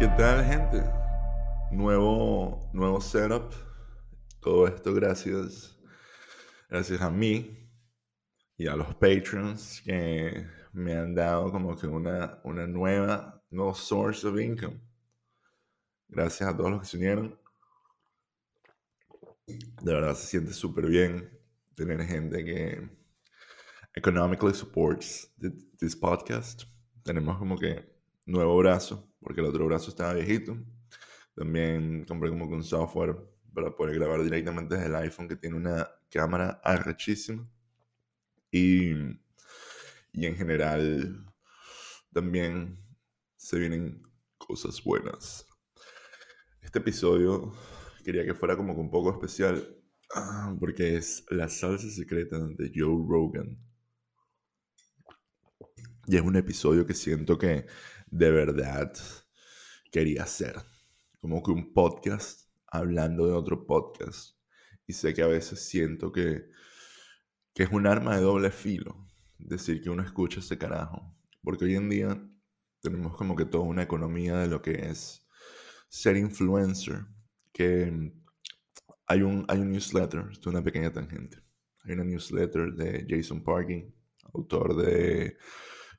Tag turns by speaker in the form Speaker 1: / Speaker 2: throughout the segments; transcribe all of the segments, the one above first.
Speaker 1: ¿Qué tal, gente? Nuevo, nuevo setup. Todo esto gracias, gracias a mí y a los patrons que me han dado como que una, una nueva, source of income. Gracias a todos los que se unieron. De verdad se siente súper bien tener gente que economically supports this podcast. Tenemos como que nuevo brazo, porque el otro brazo estaba viejito. También compré como que un software para poder grabar directamente desde el iPhone que tiene una cámara arrechísima. Y, y en general también se vienen cosas buenas. Este episodio quería que fuera como que un poco especial ah, porque es la salsa secreta de Joe Rogan. Y es un episodio que siento que de verdad quería hacer. Como que un podcast hablando de otro podcast. Y sé que a veces siento que, que es un arma de doble filo. Decir que uno escucha ese carajo. Porque hoy en día tenemos como que toda una economía de lo que es ser influencer. Que hay un, hay un newsletter, esto es una pequeña tangente. Hay una newsletter de Jason Parkin, autor de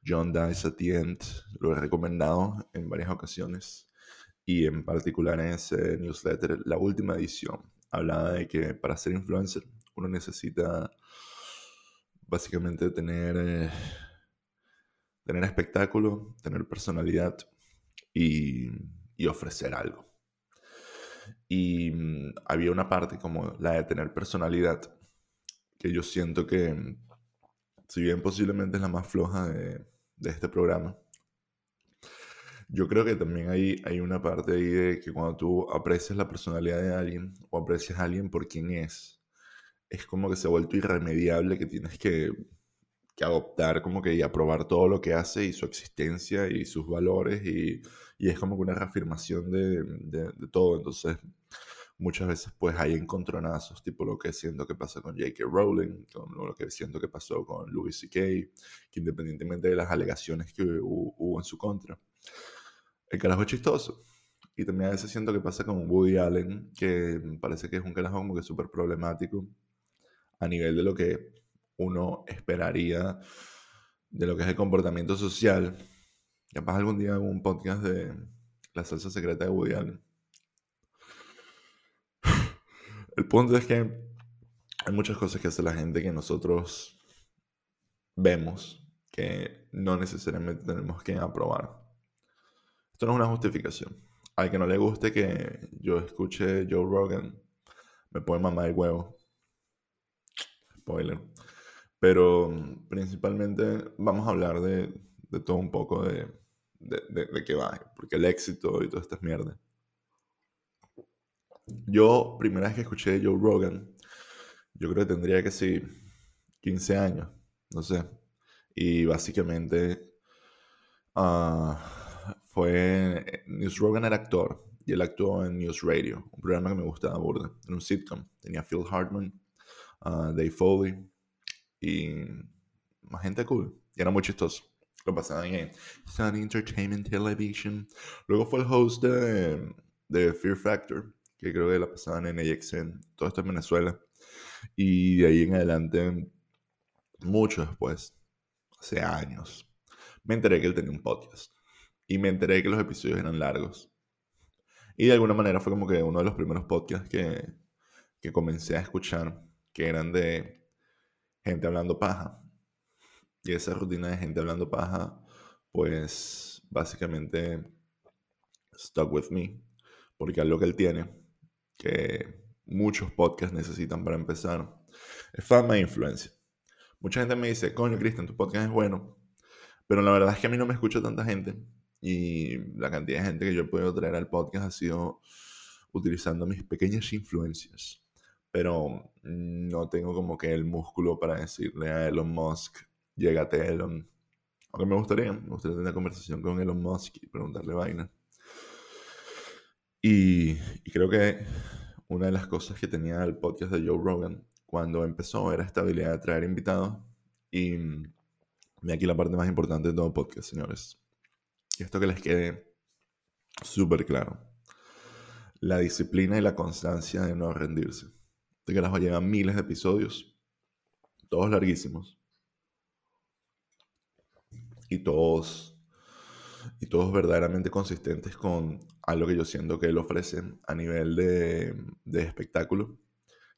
Speaker 1: John Dice at the. Lo he recomendado en varias ocasiones y en particular en ese newsletter, la última edición, hablaba de que para ser influencer uno necesita básicamente tener, eh, tener espectáculo, tener personalidad y, ofrecer algo. Y mm, había una parte como la de tener personalidad, que yo siento que, si bien posiblemente es la más floja de, de este programa, yo creo que también hay, hay una parte ahí de que cuando tú aprecias la personalidad de alguien o aprecias a alguien por quien es, es como que se ha vuelto irremediable que tienes que, que adoptar como que y aprobar todo lo que hace y su existencia y sus valores y, y es como que una reafirmación de, de, de, todo. Entonces, muchas veces pues hay encontronazos, tipo lo que siento que pasa con J.K. Rowling, con lo que siento que pasó con Louis C.K., que independientemente de las alegaciones que hubo, hubo en su contra, el carajo es chistoso. Y también a veces siento que pasa con Woody Allen, que parece que es un carajo como que súper problemático a nivel de lo que uno esperaría de lo que es el comportamiento social. Capaz algún día hago un podcast de la salsa secreta de Woody Allen. El punto es que hay muchas cosas que hace la gente que nosotros vemos que no necesariamente tenemos que aprobar. Esto no es una justificación. Al que no le guste que yo escuche Joe Rogan, me puede mamar el huevo. Spoiler. Pero principalmente vamos a hablar de, de todo un poco de, de, de, de qué va. Porque el éxito y todas estas mierdas. Yo, primera vez que escuché Joe Rogan, yo creo que tendría que ser 15 años, no sé. Y básicamente uh, fue. News Rogan era actor y él actuó en News Radio, un programa que me gustaba burda. Era un sitcom. Tenía Phil Hartman, uh, Dave Foley y más gente cool. Y era muy chistoso. Lo pasaban en Sun Entertainment Television. Luego fue el host de, de Fear Factor, que creo que la pasaban en AXN. Todo esto en Venezuela. Y de ahí en adelante, mucho después, hace años, me enteré que él tenía un podcast y me enteré que los episodios eran largos. Y de alguna manera fue como que uno de los primeros podcasts que, que comencé a escuchar, que eran de gente hablando paja. Y esa rutina de gente hablando paja, pues básicamente stuck with me. Porque algo que él tiene, que muchos podcasts necesitan para empezar, es fama e influencia. Mucha gente me dice, coño, Cristian, tu podcast es bueno. Pero la verdad es que a mí no me escucha tanta gente y la cantidad de gente que yo he podido traer al podcast ha sido utilizando mis pequeñas influencias. Pero no tengo como que el músculo para decirle a Elon Musk, llégate Elon. Aunque me gustaría, me gustaría tener una conversación con Elon Musk y preguntarle vaina. Y, creo que una de las cosas que tenía el podcast de Joe Rogan cuando empezó era esta habilidad de traer invitados. Y, y aquí la parte más importante de todo podcast, señores y esto que les quede súper claro. La disciplina y la constancia de no rendirse. Este carajo lleva miles de episodios, todos larguísimos. Y todos, y todos verdaderamente consistentes con algo que yo siento que él ofrece a nivel de, de espectáculo,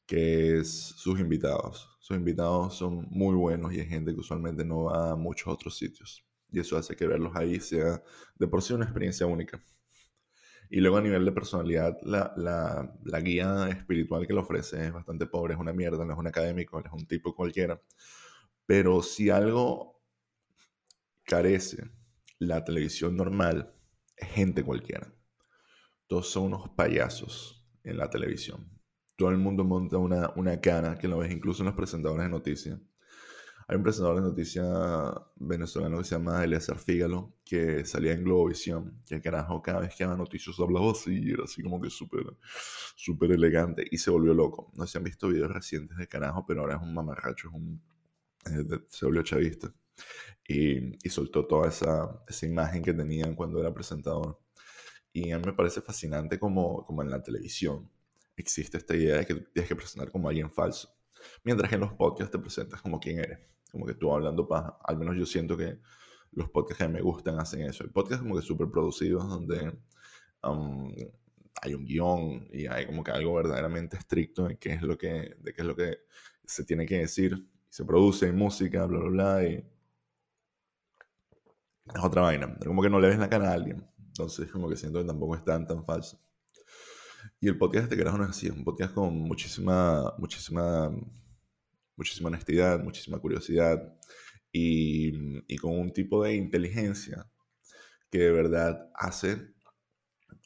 Speaker 1: que es sus invitados. Sus invitados son muy buenos y hay gente que usualmente no va a muchos otros sitios. Y eso hace que verlos ahí sea de por sí una experiencia única. Y luego a nivel de personalidad, la, la, la, guía espiritual que le ofrece es bastante pobre, es una mierda, no es un académico, es un tipo cualquiera. Pero si algo carece la televisión normal, es gente cualquiera. Todos son unos payasos en la televisión. Todo el mundo monta una, una cara, que lo ves incluso en los presentadores de noticias hay un presentador de noticias venezolano que se llama Eliezer Fígalo, que salía en Globovisión, que carajo cada vez que daba noticias hablaba así, era así como que súper súper elegante, y se volvió loco. No si han visto videos recientes de carajo, pero ahora es un mamarracho, es un, eh, se volvió chavista. Y, y soltó toda esa, esa imagen que tenían cuando era presentador. Y a mí me parece fascinante como, como en la televisión existe esta idea de que tienes que presentar como alguien falso. Mientras que en los podcasts te presentas como quien eres como que tú hablando paja. Al menos yo siento que los podcasts que me gustan hacen eso. Hay podcasts como que súper producidos donde um, hay un guion y hay como que algo verdaderamente estricto de qué es lo que, de qué es lo que se tiene que decir. Se produce música, bla, bla, bla, y es otra vaina. Como que no le ves la cara a alguien. Entonces, como que siento que tampoco es tan, tan falso. Y el podcast de carajo no es así, es un podcast con muchísima, muchísima muchísima honestidad, muchísima curiosidad y, y, con un tipo de inteligencia que de verdad hace,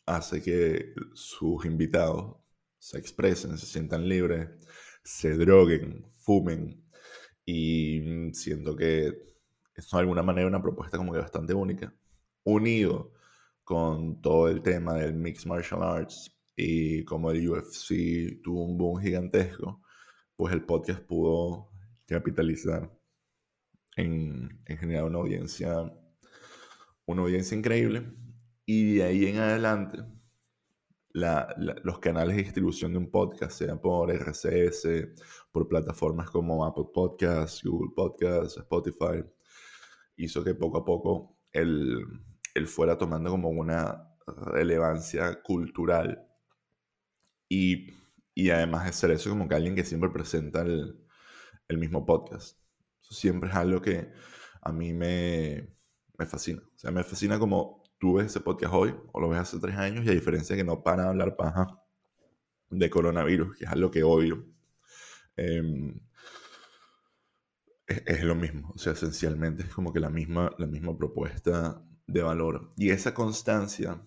Speaker 1: hace que sus invitados se expresen, se sientan libres, se droguen, fumen y siento que es de alguna manera una propuesta como que bastante única, unido con todo el tema del Mixed Martial Arts y como el UFC tuvo un boom gigantesco, pues el podcast pudo capitalizar en, generar una audiencia, una audiencia increíble. Y de ahí en adelante, los canales de distribución de un podcast, sea por RCS, por plataformas como Apple Podcasts, Google Podcasts, Spotify, hizo que poco a poco él, él fuera tomando como una relevancia cultural. Y y además de ser eso, como que alguien que siempre presenta el, el mismo podcast. Eso siempre es algo que a mí me, me fascina. O sea, me fascina como tú ves ese podcast hoy o lo ves hace tres años y a diferencia de que no para de hablar paja de coronavirus, que es algo que odio, em, es, es, lo mismo. O sea, esencialmente es como que la misma, la misma propuesta de valor. Y esa constancia,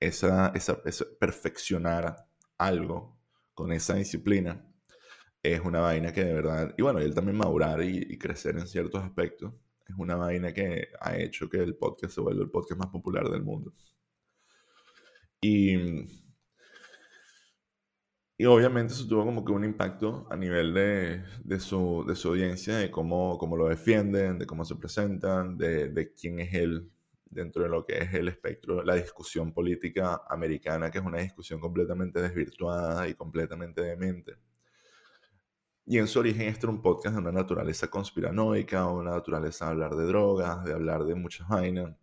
Speaker 1: esa, esa, esa perfeccionar algo con esa disciplina, es una vaina que de verdad, y bueno, él también madurar y, crecer en ciertos aspectos, es una vaina que ha hecho que el podcast se vuelva el podcast más popular del mundo. Y, y obviamente eso tuvo como que un impacto a nivel de, de, su, de su, audiencia, de cómo, cómo, lo defienden, de cómo se presentan, de, de quién es él dentro de lo que es el espectro, la discusión política americana, que es una discusión completamente desvirtuada y completamente demente. Y en su origen este era un podcast de una naturaleza conspiranoica, una naturaleza de hablar de drogas, de hablar de muchas vainas,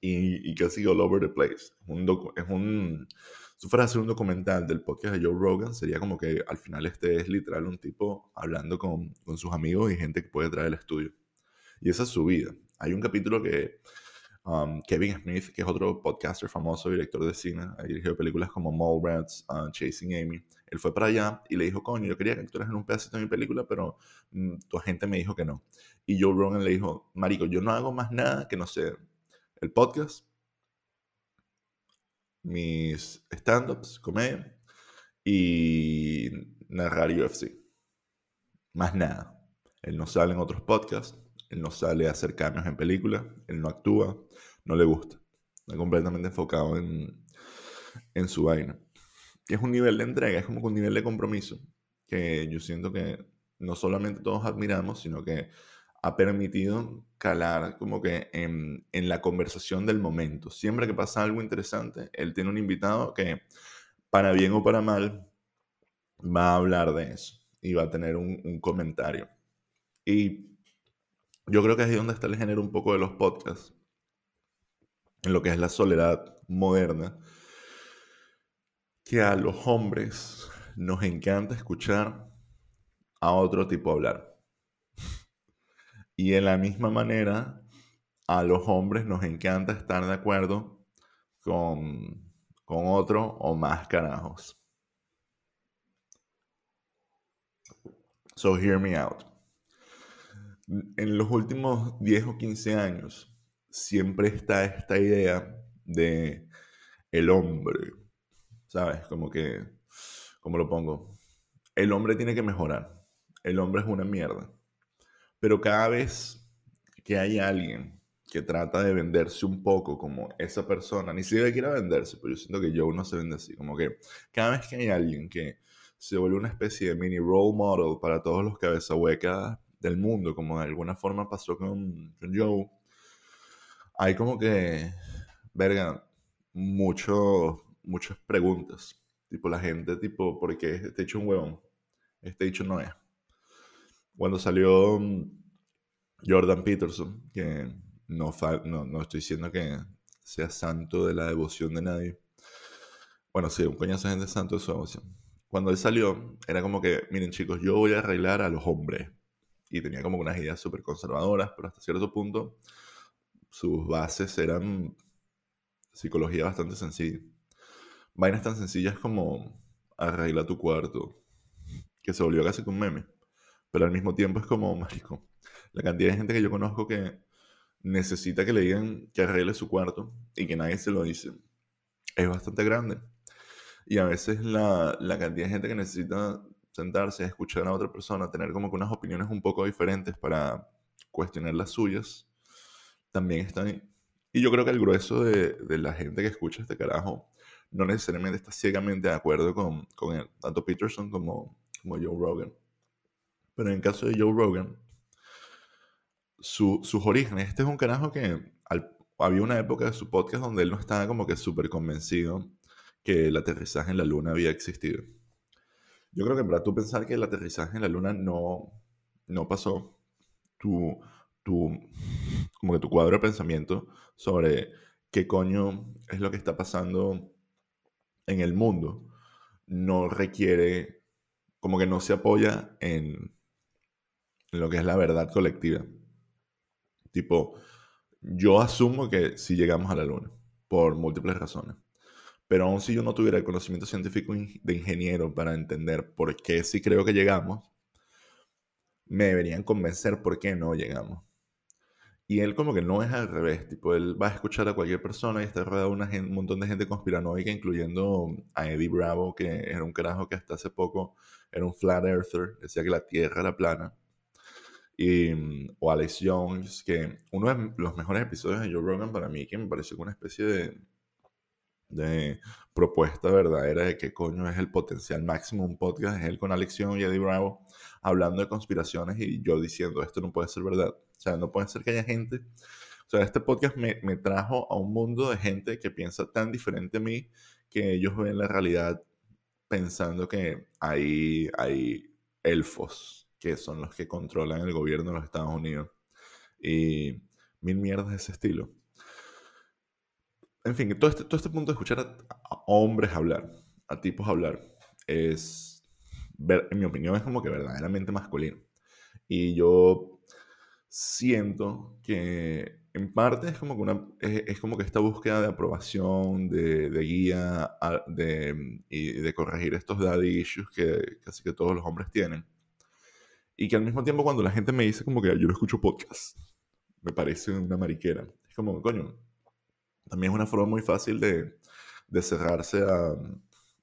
Speaker 1: y, y casi all over the place. Es un, si fuera a hacer un documental del podcast de Joe Rogan, sería como que al final este es literal un tipo hablando con, con sus amigos y gente que puede traer el estudio. Y esa es su vida. Hay un capítulo que Um, Kevin Smith, que es otro podcaster famoso, director de cine, ha dirigido películas como Mallrats, uh, Chasing Amy. Él fue para allá y le dijo, coño, yo quería que actores en un pedacito de mi película, pero mm, tu agente me dijo que no. Y Joe Rogan le dijo, marico, yo no hago más nada que no sé, el podcast, mis stand-ups, comedia y narrar UFC. Más nada. Él no sale en otros podcasts, él no sale a hacer cambios en películas, él no actúa, no le gusta. Está completamente enfocado en, en su vaina. Y es un nivel de entrega, es como un nivel de compromiso que yo siento que no solamente todos admiramos, sino que ha permitido calar como que en, en, la conversación del momento. Siempre que pasa algo interesante, él tiene un invitado que, para bien o para mal, va a hablar de eso y va a tener un, un comentario. Y yo creo que es ahí donde está el género un poco de los podcasts, en lo que es la soledad moderna, que a los hombres nos encanta escuchar a otro tipo hablar. Y de la misma manera, a los hombres nos encanta estar de acuerdo con, con otro o más carajos. So hear me out en los últimos 10 o 15 años siempre está esta idea de el hombre, ¿sabes? Como que, ¿cómo lo pongo? El hombre tiene que mejorar. El hombre es una mierda. Pero cada vez que hay alguien que trata de venderse un poco como esa persona, ni siquiera quiere venderse, pero yo siento que yo no se vende así, como que cada vez que hay alguien que se vuelve una especie de mini role model para todos los cabeza huecas del mundo, como de alguna forma pasó con, Joe, hay como que, verga, muchas preguntas. Tipo, la gente, tipo, ¿por qué este hecho un huevón? Este hecho no es. Cuando salió mm, Jordan Peterson, que no, no, no estoy diciendo que sea santo de la devoción de nadie. Bueno, sí, un coñazo de gente santo de su devoción. Cuando él salió, era como que, miren chicos, yo voy a arreglar a los hombres y tenía como unas ideas súper conservadoras, pero hasta cierto punto sus bases eran psicología bastante sencilla. Vainas tan sencillas como arregla tu cuarto, que se volvió casi un meme, pero al mismo tiempo es como, mágico. la cantidad de gente que yo conozco que necesita que le digan que arregle su cuarto y que nadie se lo dice es bastante grande. Y a veces la, la cantidad de gente que necesita sentarse, escuchar a otra persona, tener como que unas opiniones un poco diferentes para cuestionar las suyas, también están ahí. Y yo creo que el grueso de, la gente que escucha este carajo no necesariamente está ciegamente de acuerdo con, con él, tanto Peterson como, como Joe Rogan. Pero en el caso de Joe Rogan, su, sus orígenes, este es un carajo que había una época de su podcast donde él no estaba como que súper convencido que el aterrizaje en la luna había existido. Yo creo que para tú pensar que el aterrizaje en la luna no, no pasó, tu, tu, como que tu cuadro de pensamiento sobre qué coño es lo que está pasando en el mundo no requiere, como que no se apoya en, en lo que es la verdad colectiva. Tipo, yo asumo que si llegamos a la luna, por múltiples razones. Pero aún si yo no tuviera el conocimiento científico de ingeniero para entender por qué sí creo que llegamos, me deberían convencer por qué no llegamos. Y él como que no es al revés, tipo, él va a escuchar a cualquier persona y está rodeado de un montón de gente conspiranoica, incluyendo a Eddie Bravo, que era un carajo que hasta hace poco era un flat earther, decía que la Tierra era plana. Y, o Alex Jones, que uno de los mejores episodios de Joe Rogan para mí, que me pareció una especie de, de propuesta verdadera de qué coño es el potencial máximo un podcast, es él con Alexion y Eddie Bravo hablando de conspiraciones y yo diciendo esto no puede ser verdad. O sea, no puede ser que haya gente. O sea, este podcast me, me trajo a un mundo de gente que piensa tan diferente a mí que ellos ven la realidad pensando que hay, hay elfos que son los que controlan el gobierno de los Estados Unidos. Y mil mierdas de ese estilo en fin, todo este, todo este punto de escuchar a, hombres hablar, a tipos hablar, es, en mi opinión, es como que verdaderamente masculino. Y yo siento que en parte es como que, una, es, como que esta búsqueda de aprobación, de, de guía de, y de corregir estos daddy issues que casi que todos los hombres tienen. Y que al mismo tiempo cuando la gente me dice como que yo no escucho podcast, me parece una mariquera. Es como, coño, también es una forma muy fácil de, de cerrarse a,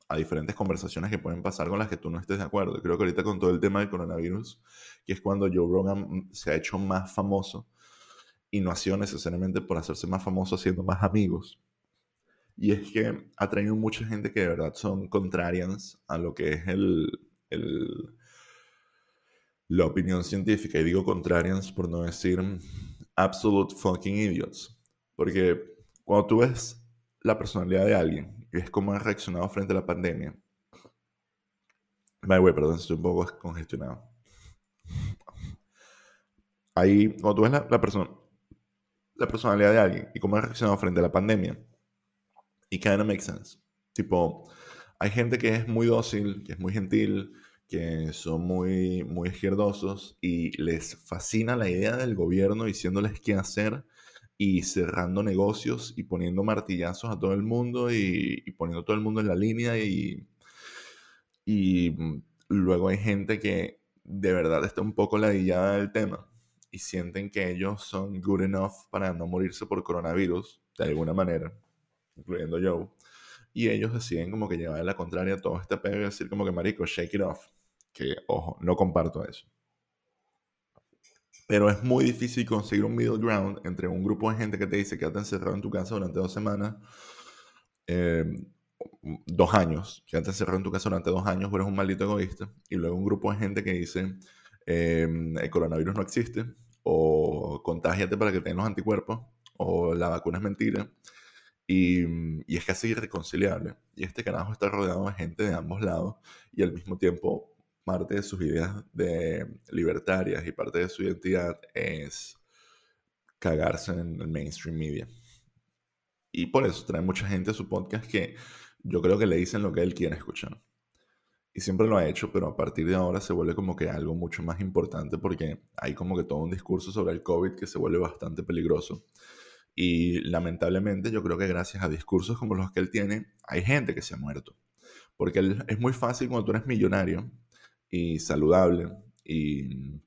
Speaker 1: a, diferentes conversaciones que pueden pasar con las que tú no estés de acuerdo. Creo que ahorita con todo el tema del coronavirus, que es cuando Joe Rogan se ha hecho más famoso, y no ha sido necesariamente por hacerse más famoso haciendo más amigos. Y es que ha traído mucha gente que de verdad son contrarians a lo que es el, el la opinión científica, y digo contrarians por no decir absolute fucking idiots. Porque cuando tú ves la personalidad de alguien y ves cómo ha reaccionado frente a la pandemia, by way, perdón, estoy un poco congestionado. Ahí, cuando tú ves la, la, persona, la personalidad de alguien y cómo ha reaccionado frente a la pandemia, it kind of makes sense. Tipo, hay gente que es muy dócil, que es muy gentil, que son muy, muy izquierdosos y les fascina la idea del gobierno diciéndoles qué hacer y cerrando negocios y poniendo martillazos a todo el mundo y, poniendo todo el mundo en la línea y, y mm, luego hay gente que de verdad está un poco ladillada del tema y sienten que ellos son good enough para no morirse por coronavirus de alguna manera, incluyendo yo y ellos deciden como que llevar la contraria todo este pedo decir como que marico, shake it off. Que, ojo, no comparto eso. Pero es muy difícil conseguir un middle ground entre un grupo de gente que te dice quédate encerrado en tu casa durante dos semanas, em, dos años, quédate encerrado en tu casa durante dos años, eres un maldito egoísta, y luego un grupo de gente que dice em, el coronavirus no existe, o contágiate para que tengas los anticuerpos, o la vacuna es mentira, y, es casi irreconciliable. Y este carajo está rodeado de gente de ambos lados y al mismo tiempo parte de sus ideas de libertarias y parte de su identidad es cagarse en el mainstream media. Y por eso trae mucha gente a su podcast que yo creo que le dicen lo que él quiere escuchar. Y siempre lo ha hecho, pero a partir de ahora se vuelve como que algo mucho más importante porque hay como que todo un discurso sobre el COVID que se vuelve bastante peligroso. Y lamentablemente yo creo que gracias a discursos como los que él tiene, hay gente que se ha muerto. Porque es muy fácil cuando tú eres millonario y saludable y,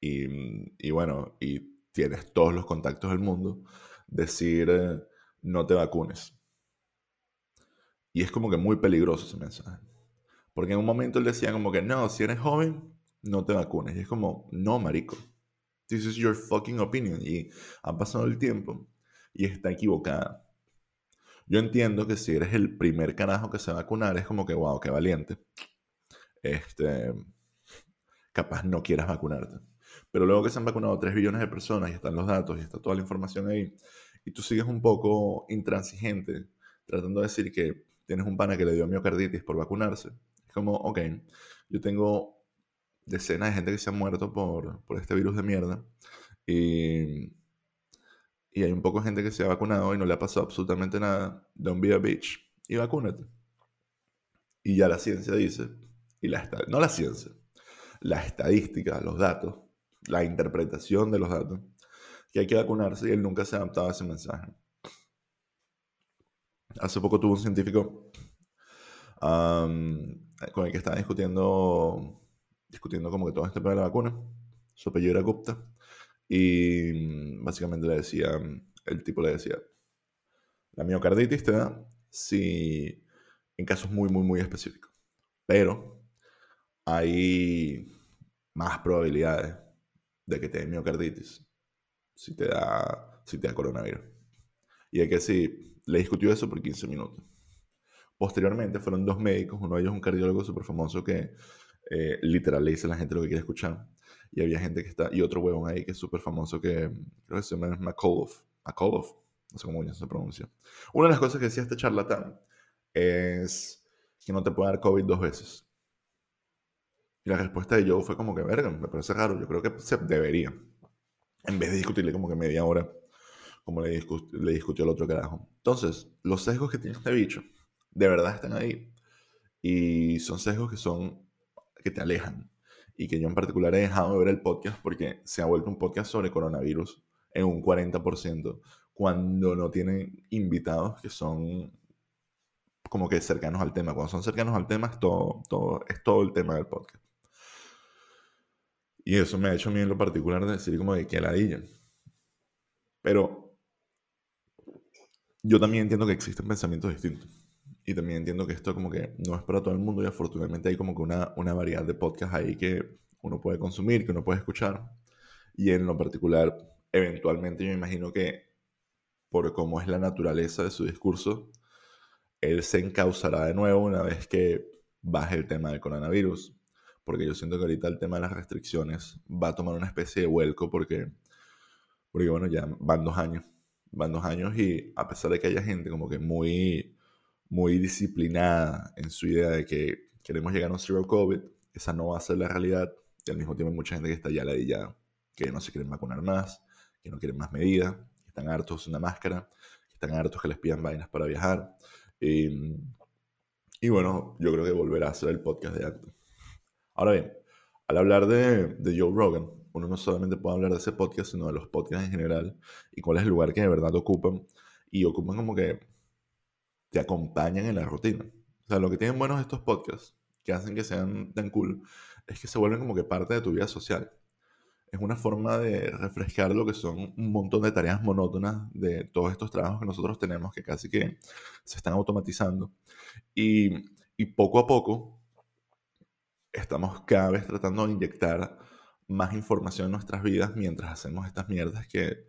Speaker 1: y, bueno, y tienes todos los contactos del mundo, decir eh, no te vacunes. Y es como que muy peligroso ese mensaje. Porque en un momento él decía como que no, si eres joven, no te vacunes. Y es como, no, marico. This is your fucking opinion. Y ha pasado el tiempo y está equivocada. Yo entiendo que si eres el primer carajo que se va es como que, wow, qué valiente. Este, capaz no quieras vacunarte. Pero luego que se han vacunado 3 billones de personas y están los datos y está toda la información ahí, y tú sigues un poco intransigente tratando de decir que tienes un pana que le dio miocarditis por vacunarse, es como, ok, yo tengo decenas de gente que se ha muerto por, por este virus de mierda y y hay un poco de gente que se ha vacunado y no le ha pasado absolutamente nada, don't be a bitch y vacúnate. Y ya la ciencia dice, y la no la ciencia, la estadística, los datos, la interpretación de los datos, que hay que vacunarse y él nunca se ha adaptado a ese mensaje. Hace poco tuvo un científico con el que estaba discutiendo, discutiendo como que todo este tema de la vacuna. Su apellido era Gupta. Y básicamente le decía, el tipo le decía, la miocarditis te da si en casos muy, muy, muy específicos. Pero hay más probabilidades de que te dé miocarditis si te da, si te da coronavirus. Y es que sí, le discutió eso por 15 minutos. Posteriormente fueron dos médicos, uno de ellos un cardiólogo súper famoso que eh, literal le dice a la gente lo que quiere escuchar y había gente que está, y otro huevón ahí que es súper famoso que creo que se llama McAuliffe, McAuliffe, no sé cómo se pronuncia. Una de las cosas que decía este charlatán es que no te puede dar COVID dos veces. Y la respuesta de Joe fue como que, verga, me parece raro, yo creo que se debería. En vez de discutirle como que media hora, como le, le discutió el otro carajo. Entonces, los sesgos que tiene este bicho, de verdad están ahí. Y son sesgos que son, que te alejan y que yo en particular he dejado de ver el podcast porque se ha vuelto un podcast sobre coronavirus en un 40% cuando no tienen invitados que son como que cercanos al tema. Cuando son cercanos al tema es todo, todo, es todo el tema del podcast. Y eso me ha hecho a mí en lo particular de decir como de que ladilla. Pero yo también entiendo que existen pensamientos distintos. Y también entiendo que esto como que no es para todo el mundo y afortunadamente hay como que una, una variedad de podcasts ahí que uno puede consumir, que uno puede escuchar. Y en lo particular, eventualmente yo me imagino que por cómo es la naturaleza de su discurso, él se encauzará de nuevo una vez que baje el tema del coronavirus. Porque yo siento que ahorita el tema de las restricciones va a tomar una especie de vuelco porque, porque bueno, ya van dos años, van dos años y a pesar de que haya gente como que muy, muy disciplinada en su idea de que queremos llegar a un zero COVID, esa no va a ser la realidad y al mismo tiempo hay mucha gente que está ya ladillada, que no se quieren vacunar más, que no quieren más medidas, que están hartos de una máscara, que están hartos que les pidan vainas para viajar. Y, y bueno, yo creo que volverá a ser el podcast de acto. Ahora bien, al hablar de, Joe Rogan, uno no solamente puede hablar de ese podcast, sino de los podcasts en general y cuál es el lugar que de verdad ocupan. Y ocupan como que te acompañan en la rutina. O sea, lo que tienen buenos estos podcasts, que hacen que sean tan cool, es que se vuelven como que parte de tu vida social. Es una forma de refrescar lo que son un montón de tareas monótonas de todos estos trabajos que nosotros tenemos que casi que se están automatizando. Y poco a poco estamos cada vez tratando de inyectar más información en nuestras vidas mientras hacemos estas mierdas que,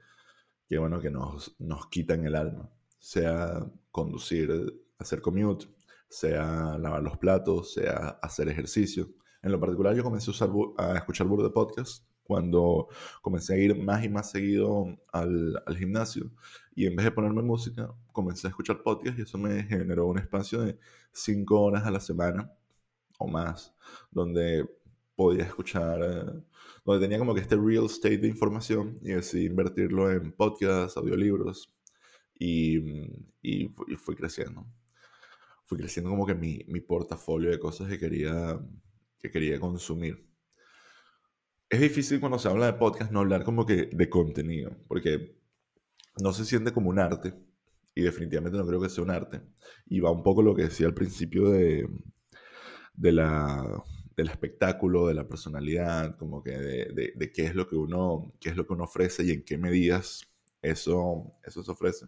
Speaker 1: que bueno, que nos, nos quitan el alma. Sea conducir, hacer commute, sea lavar los platos, sea hacer ejercicio. En lo particular yo comencé a, usar, a escuchar de podcast cuando comencé a ir más y más seguido al, al, gimnasio y en vez de ponerme música, comencé a escuchar podcast y eso me generó un espacio de cinco horas a la semana o más, donde podía escuchar, eh, donde tenía como que este real estate de información y decidí invertirlo en podcasts, audiolibros y, y, fui creciendo. Fui creciendo como que mi, mi, portafolio de cosas que quería, que quería consumir. Es difícil cuando se habla de podcast no hablar como que de contenido, porque no se siente como un arte, y definitivamente no creo que sea un arte. Y va un poco lo que decía al principio de, de la, del espectáculo, de la personalidad, como que de, qué, es lo que uno, qué es lo que uno ofrece y en qué medidas eso, eso se ofrece.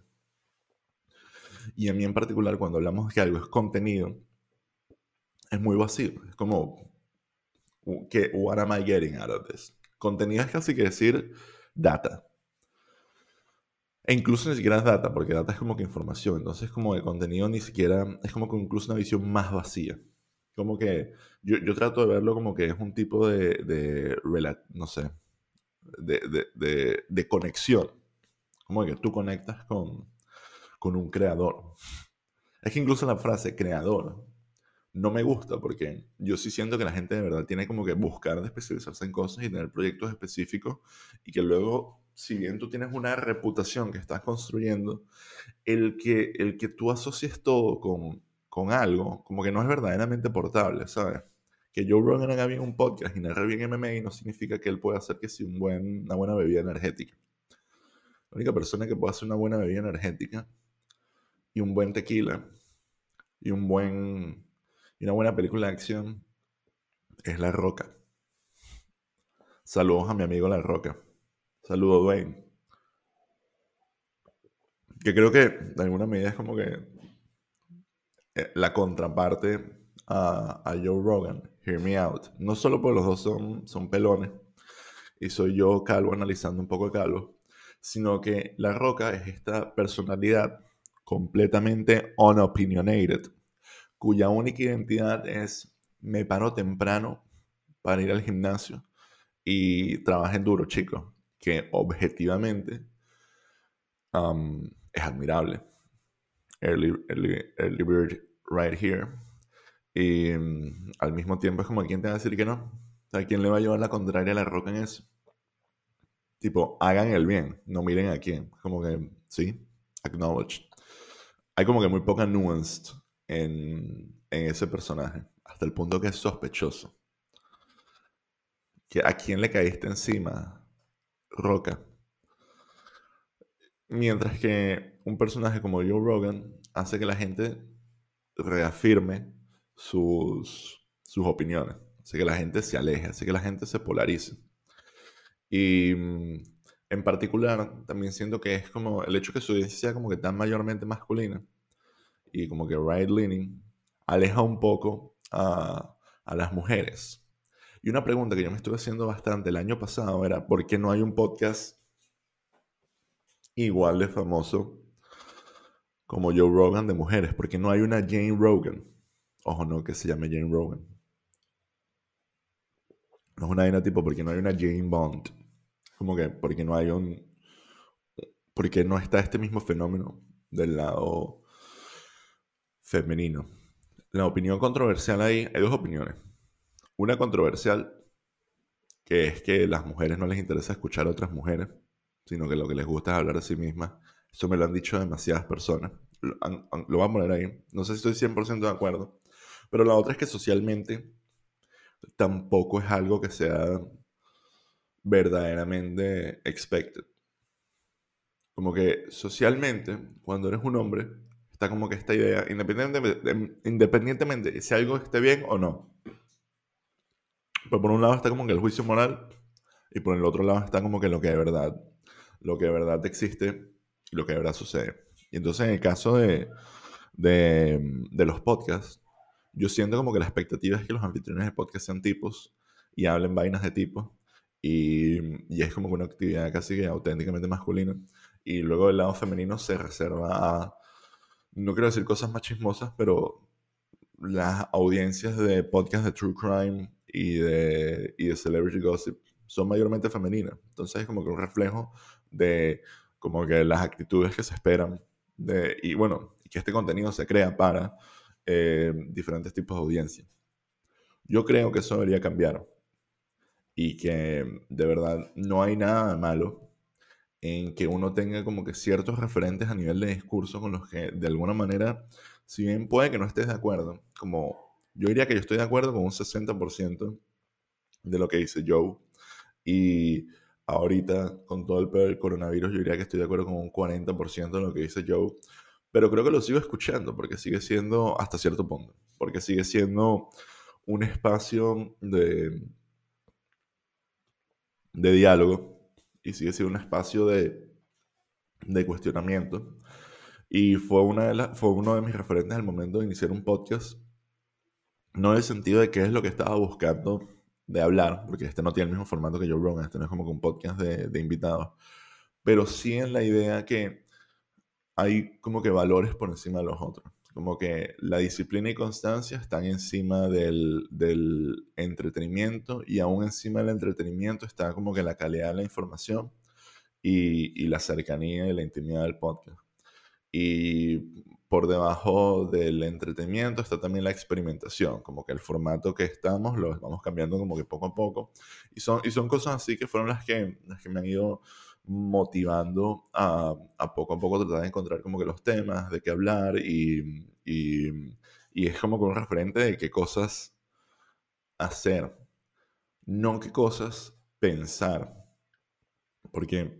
Speaker 1: Y a mí en particular, cuando hablamos de que algo es contenido, es muy vacío. Es como, ¿qué, what am I getting out of this? Contenido es casi que decir data. E incluso ni siquiera es data, porque data es como que información. Entonces, como el contenido ni siquiera, es como que incluso una visión más vacía. Como que yo, yo trato de verlo como que es un tipo de, de no sé, de, de, de, conexión. Como que tú conectas con, con un creador. Es que incluso la frase creador no me gusta porque yo sí siento que la gente de verdad tiene como que buscar de especializarse en cosas y tener proyectos específicos y que luego, si bien tú tienes una reputación que estás construyendo, el que, el que tú asocies todo con con algo, como que no es verdaderamente portable, ¿sabes? Que Joe Rogan haga bien un podcast y narre bien MMA no significa que él pueda hacer que sea un buen, una buena bebida energética. La única persona que puede hacer una buena bebida energética y un buen tequila y un buen y una buena película de acción es La Roca. Saludos a mi amigo La Roca. Saludos, Dwayne. Que creo que de alguna medida es como que la contraparte a, Joe Rogan, Hear Me Out. No solo porque los dos son, son pelones y soy yo calvo analizando un poco calvo, sino que La Roca es esta personalidad completamente unopinionated, cuya única identidad es me paro temprano para ir al gimnasio y trabajen duro, chicos, que objetivamente um, es admirable. Early, early, early bird right here. Y mm, al mismo tiempo es como quien te va a decir que no. ¿A quién le va a llevar la contraria a la roca en eso? Tipo, hagan el bien, no miren a quién. Como que, sí, acknowledge. Hay como que muy poca nuance en, en ese personaje, hasta el punto que es sospechoso. ¿A quién le caíste encima? Roca. Mientras que un personaje como Joe Rogan hace que la gente reafirme sus, sus opiniones, hace que la gente se aleje, hace que la gente se polarice. Y mm, en particular, también siento que es como el hecho que su audiencia sea como que tan mayormente masculina y como que right-leaning, aleja un poco a, a las mujeres. Y una pregunta que yo me estuve haciendo bastante el año pasado era, ¿por qué no hay un podcast igual de famoso como Joe Rogan de mujeres, porque no hay una Jane Rogan. Ojo, no que se llame Jane Rogan. No es una vaina tipo porque no hay una Jane Bond. Como que porque no hay un... Porque no está este mismo fenómeno del lado femenino. La opinión controversial ahí, hay dos opiniones. Una controversial, que es que las mujeres no les interesa escuchar a otras mujeres, sino que lo que les gusta es hablar de sí mismas. Eso me lo han dicho demasiadas personas. Lo, lo a poner ahí. No sé si estoy 100% de acuerdo. Pero la otra es que socialmente tampoco es algo que sea verdaderamente expected. Como que socialmente, cuando eres un hombre, está como que esta idea, independientemente, independientemente de si algo esté bien o no. Pero por un lado está como que el juicio moral y por el otro lado está como que lo que de verdad, lo que de verdad existe y lo que de verdad sucede. Y entonces en el caso de, de, los podcasts, yo siento como que la expectativa es que los anfitriones de podcast sean tipos y hablen vainas de tipos. Y, y, es como una actividad casi que auténticamente masculina. Y luego el lado femenino se reserva a, no quiero decir cosas más chismosas, pero las audiencias de podcast de True Crime y de, y de Celebrity Gossip son mayormente femeninas. Entonces es como que un reflejo de como que las actitudes que se esperan de, y bueno, que este contenido se crea para eh, diferentes tipos de audiencia. Yo creo que eso debería cambiar y que de verdad no hay nada malo en que uno tenga como que ciertos referentes a nivel de discurso con los que de alguna manera, si bien puede que no estés de acuerdo, como yo diría que yo estoy de acuerdo con un 60% de lo que dice Joe y ahorita con todo el peor del coronavirus yo diría que estoy de acuerdo con un 40% de lo que dice Joe pero creo que lo sigo escuchando porque sigue siendo hasta cierto punto, porque sigue siendo un espacio de, de diálogo y sigue siendo un espacio de, de cuestionamiento. Y fue, una de fue uno de mis referentes al momento de iniciar un podcast, no en el sentido de qué es lo que estaba buscando de hablar, porque este no tiene el mismo formato que Joe Rogan, este no es como un podcast de, invitados, pero sí en la idea que hay como que valores por encima de los otros. Como que la disciplina y constancia están encima del, del entretenimiento y aún encima del entretenimiento está como que la calidad de la información y, y la cercanía y la intimidad del podcast. Y por debajo del entretenimiento está también la experimentación, como que el formato que estamos lo vamos cambiando como que poco a poco. Y son, y son cosas así que fueron las que, las que me han ido motivando a, a, poco a poco tratar de encontrar como que los temas, de qué hablar y, y, y es como con un referente de qué cosas hacer, no qué cosas pensar, porque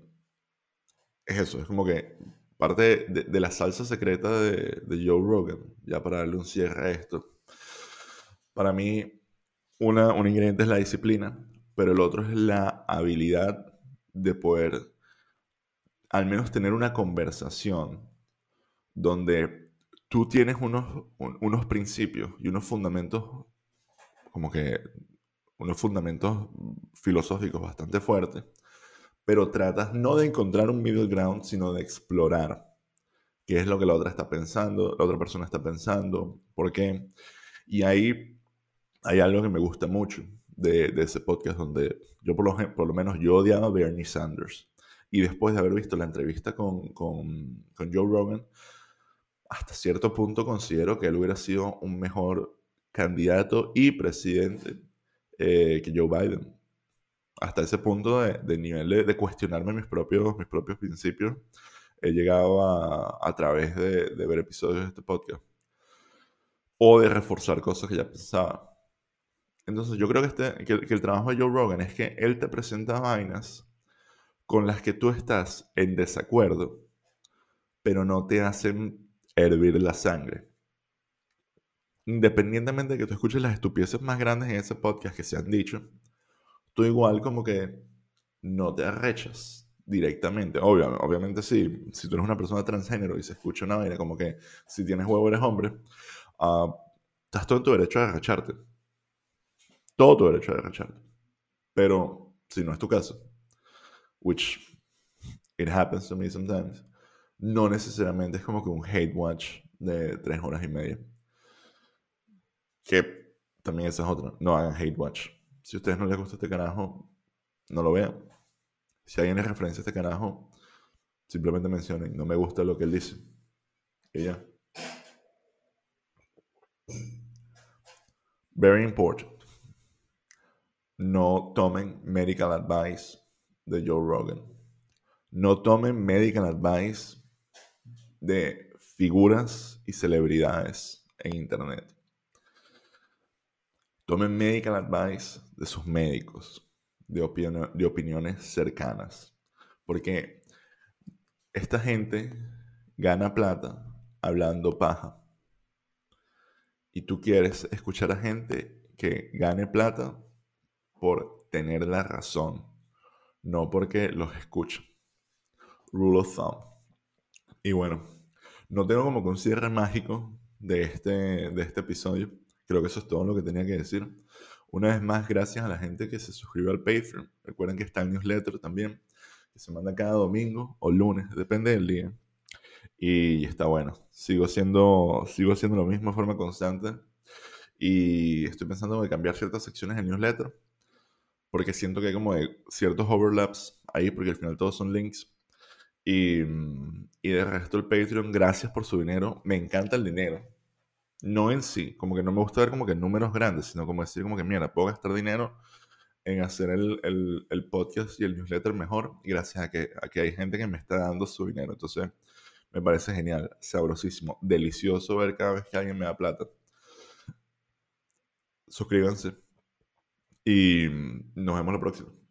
Speaker 1: es eso, es como que parte de, la salsa secreta de, de, Joe Rogan, ya para darle un cierre a esto, para mí una, un ingrediente es la disciplina, pero el otro es la habilidad de poder al menos tener una conversación donde tú tienes unos, unos principios y unos fundamentos, como que unos fundamentos filosóficos bastante fuertes, pero tratas no de encontrar un middle ground, sino de explorar qué es lo que la otra está pensando, la otra persona está pensando, por qué. Y ahí hay algo que me gusta mucho de, de ese podcast, donde yo por lo, por lo menos yo odiaba a Bernie Sanders. Y después de haber visto la entrevista con, con, con Joe Rogan, hasta cierto punto considero que él hubiera sido un mejor candidato y presidente eh, que Joe Biden. Hasta ese punto de, nivel de, cuestionarme mis propios, mis propios principios, he llegado a, a través de, ver episodios de este podcast. O de reforzar cosas que ya pensaba. Entonces yo creo que, este, que el trabajo de Joe Rogan es que él te presenta vainas con las que tú estás en desacuerdo, pero no te hacen hervir la sangre. Independientemente de que tú escuches las estupideces más grandes en ese podcast que se han dicho, tú igual como que no te arrechas directamente. Obviamente, obviamente sí, si tú eres una persona transgénero y se escucha una vaina como que si tienes huevo eres hombre, uh, estás todo en tu derecho a arrecharte. Todo tu derecho a arrecharte. Pero si no es tu caso, which it happens to me sometimes, no necesariamente es como que un hate watch de tres horas y media. Que también esa es otra. No hagan hate watch. Si a ustedes no les gusta este carajo, no lo vean. Si alguien les referencia a este carajo, simplemente mencionen, no me gusta lo que él dice. Y ya. Very important. No tomen medical advice de Joe Rogan. No tomen medical advice de figuras y celebridades en Internet. Tomen medical advice de sus médicos, de, opiniones cercanas. Porque esta gente gana plata hablando paja. Y tú quieres escuchar a gente que gane plata por tener la razón, no porque los escucha. Rule of thumb. Y bueno, no tengo como un cierre mágico de este, de este episodio. Creo que eso es todo lo que tenía que decir. Una vez más, gracias a la gente que se suscribió al Patreon. Recuerden que está el newsletter también, que se manda cada domingo o lunes, depende del día. Y está bueno. Sigo siendo, sigo haciendo lo mismo de forma constante. Y estoy pensando en cambiar ciertas secciones del newsletter. Porque siento que hay como ciertos overlaps ahí, porque al final todos son links. Y, y de resto el Patreon, gracias por su dinero. Me encanta el dinero no en sí, como que no me gusta ver como que números grandes, sino como decir como que, mira, puedo gastar dinero en hacer el, podcast y el newsletter mejor gracias a que, a que hay gente que me está dando su dinero. Entonces, me parece genial, sabrosísimo, delicioso ver cada vez que alguien me da plata. Suscríbanse y nos vemos la próxima.